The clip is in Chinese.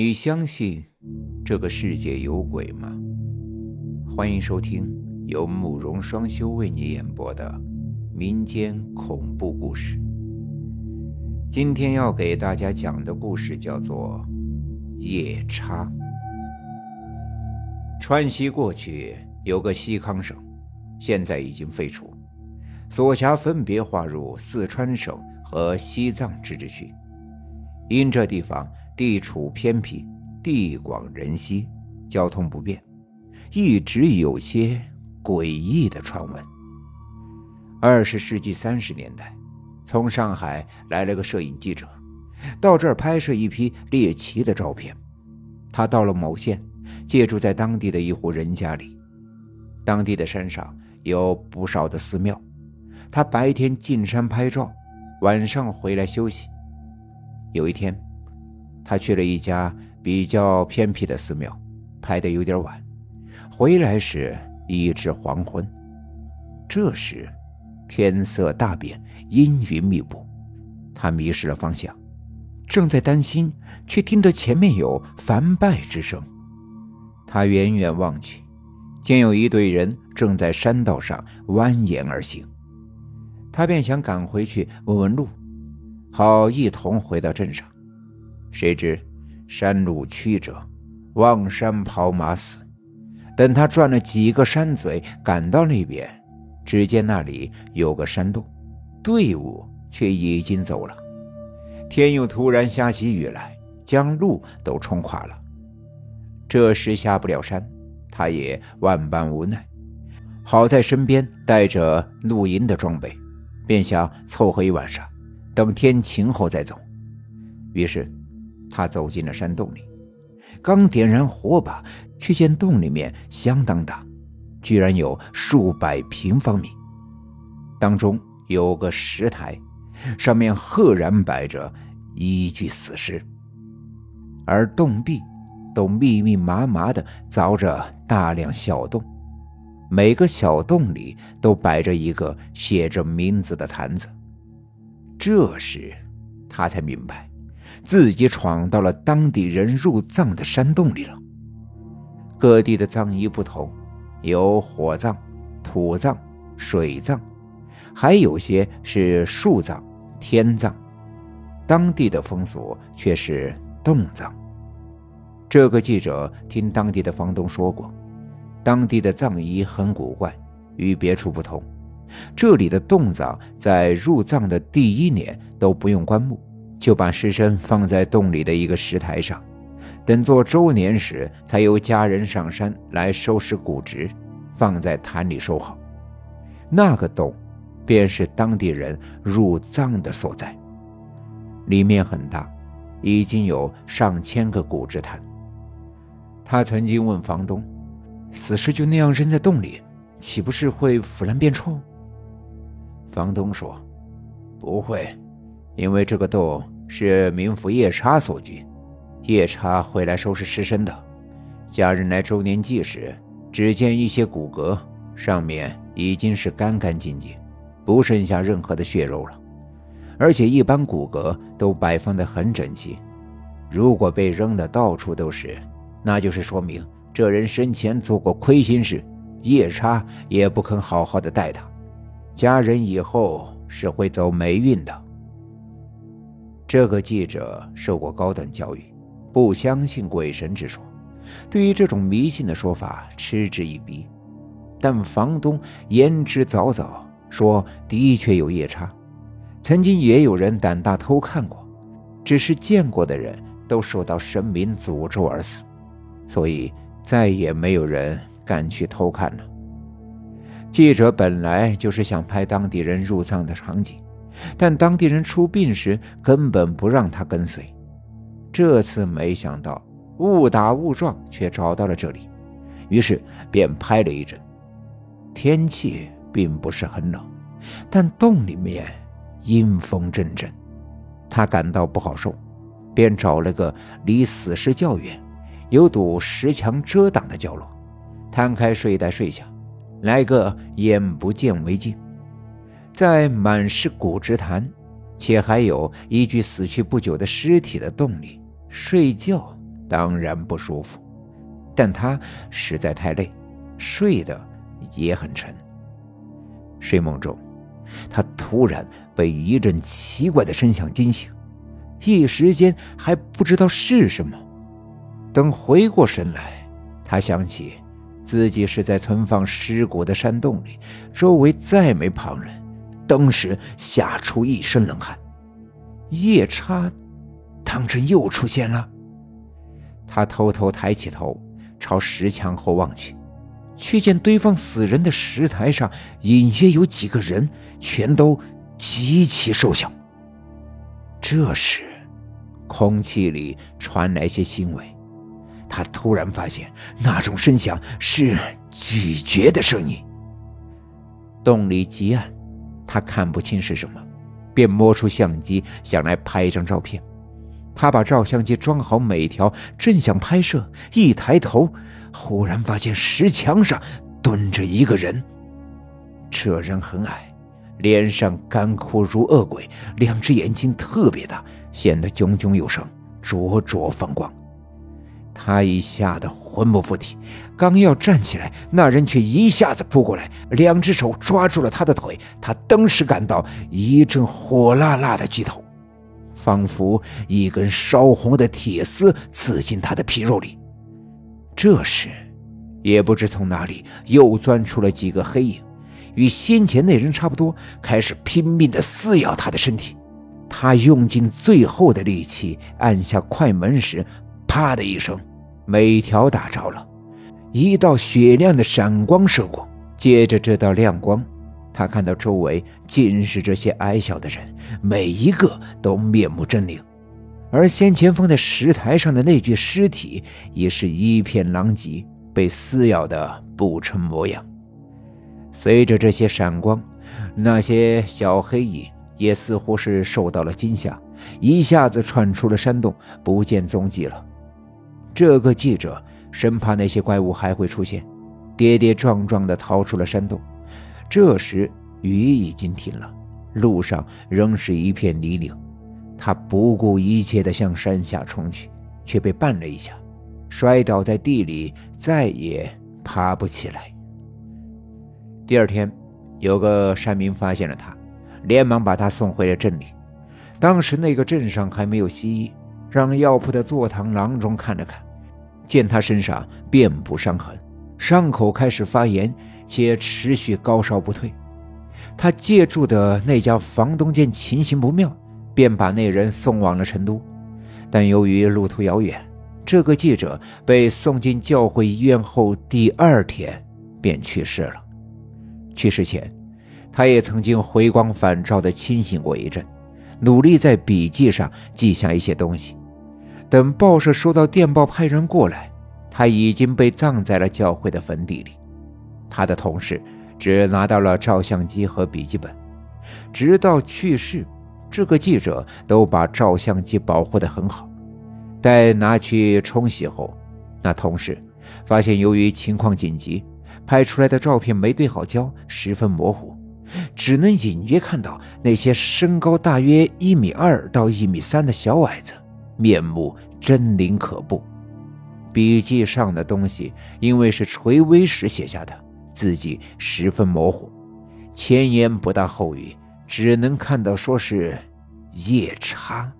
你相信这个世界有鬼吗？欢迎收听由慕容双修为你演播的民间恐怖故事。今天要给大家讲的故事叫做《夜叉》。川西过去有个西康省，现在已经废除，所辖分别划入四川省和西藏自治区。因这地方地处偏僻，地广人稀，交通不便，一直有些诡异的传闻。二十世纪三十年代，从上海来了个摄影记者，到这儿拍摄一批猎奇的照片。他到了某县，借住在当地的一户人家里。当地的山上有不少的寺庙，他白天进山拍照，晚上回来休息。有一天，他去了一家比较偏僻的寺庙，拍的有点晚，回来时已至黄昏。这时，天色大变，阴云密布，他迷失了方向，正在担心，却听得前面有梵拜之声。他远远望去，见有一队人正在山道上蜿蜒而行，他便想赶回去问问路。好，一同回到镇上。谁知山路曲折，望山跑马死。等他转了几个山嘴，赶到那边，只见那里有个山洞，队伍却已经走了。天又突然下起雨来，将路都冲垮了。这时下不了山，他也万般无奈。好在身边带着露营的装备，便想凑合一晚上。等天晴后再走。于是，他走进了山洞里，刚点燃火把，却见洞里面相当大，居然有数百平方米。当中有个石台，上面赫然摆着一具死尸，而洞壁都密密麻麻的凿着大量小洞，每个小洞里都摆着一个写着名字的坛子。这时，他才明白，自己闯到了当地人入葬的山洞里了。各地的葬仪不同，有火葬、土葬、水葬，还有些是树葬、天葬。当地的风俗却是洞葬。这个记者听当地的房东说过，当地的葬仪很古怪，与别处不同。这里的洞葬在入葬的第一年都不用棺木，就把尸身放在洞里的一个石台上，等做周年时，才由家人上山来收拾骨殖，放在坛里收好。那个洞，便是当地人入葬的所在。里面很大，已经有上千个骨殖坛。他曾经问房东：“死尸就那样扔在洞里，岂不是会腐烂变臭？”房东说：“不会，因为这个洞是冥府夜叉所居，夜叉会来收拾尸身的。家人来周年祭时，只见一些骨骼，上面已经是干干净净，不剩下任何的血肉了。而且一般骨骼都摆放的很整齐，如果被扔的到处都是，那就是说明这人生前做过亏心事，夜叉也不肯好好的待他。”家人以后是会走霉运的。这个记者受过高等教育，不相信鬼神之说，对于这种迷信的说法嗤之以鼻。但房东言之凿凿，说的确有夜叉，曾经也有人胆大偷看过，只是见过的人都受到神明诅咒而死，所以再也没有人敢去偷看了。记者本来就是想拍当地人入葬的场景，但当地人出殡时根本不让他跟随。这次没想到误打误撞，却找到了这里，于是便拍了一阵。天气并不是很冷，但洞里面阴风阵阵，他感到不好受，便找了个离死尸较远、有堵石墙遮挡的角落，摊开睡袋睡下。来个眼不见为净，在满是骨殖痰，且还有一具死去不久的尸体的洞里睡觉，当然不舒服，但他实在太累，睡得也很沉。睡梦中，他突然被一阵奇怪的声响惊醒，一时间还不知道是什么。等回过神来，他想起自己是在存放尸骨的山洞里，周围再没旁人，当时吓出一身冷汗。夜叉，当真又出现了。他偷偷抬起头，朝石墙后望去，却见堆放死人的石台上隐约有几个人，全都极其瘦小。这时，空气里传来些腥味，他突然发现那种声响是咀嚼的声音。洞里极暗，他看不清是什么，便摸出相机想来拍一张照片。他把照相机装好每条，正想拍摄，一抬头，忽然发现石墙上蹲着一个人。这人很矮，脸上干枯如恶鬼，两只眼睛特别大，显得炯炯有神，灼灼放光。他已吓得魂不附体，刚要站起来，那人却一下子扑过来，两只手抓住了他的腿。他当时感到一阵火辣辣的剧痛。仿佛一根烧红的铁丝刺进他的皮肉里。这时，也不知从哪里又钻出了几个黑影，与先前那人差不多，开始拼命地撕咬他的身体。他用尽最后的力气按下快门时，啪的一声，每条打着了，一道雪亮的闪光射过，接着这道亮光。他看到周围尽是这些矮小的人，每一个都面目狰狞，而先前放在石台上的那具尸体也是一片狼藉，被撕咬的不成模样。随着这些闪光，那些小黑影也似乎是受到了惊吓，一下子窜出了山洞，不见踪迹了。这个记者生怕那些怪物还会出现，跌跌撞撞地逃出了山洞。这时雨已经停了，路上仍是一片泥泞。他不顾一切地向山下冲去，却被绊了一下，摔倒在地里，再也爬不起来。第二天，有个山民发现了他，连忙把他送回了镇里。当时那个镇上还没有西医，让药铺的坐堂郎中看了看，见他身上遍布伤痕，伤口开始发炎。且持续高烧不退，他借住的那家房东见情形不妙，便把那人送往了成都。但由于路途遥远，这个记者被送进教会医院后，第二天便去世了。去世前，他也曾经回光返照地清醒过一阵，努力在笔记上记下一些东西。等报社收到电报派人过来，他已经被葬在了教会的坟地里。他的同事只拿到了照相机和笔记本，直到去世，这个记者都把照相机保护得很好。待拿去冲洗后，那同事发现，由于情况紧急，拍出来的照片没对好焦，十分模糊，只能隐约看到那些身高大约一米二到一米三的小矮子，面目狰狞可怖。笔记上的东西因为是垂危时写下的。字迹十分模糊，前言不搭后语，只能看到说是夜叉。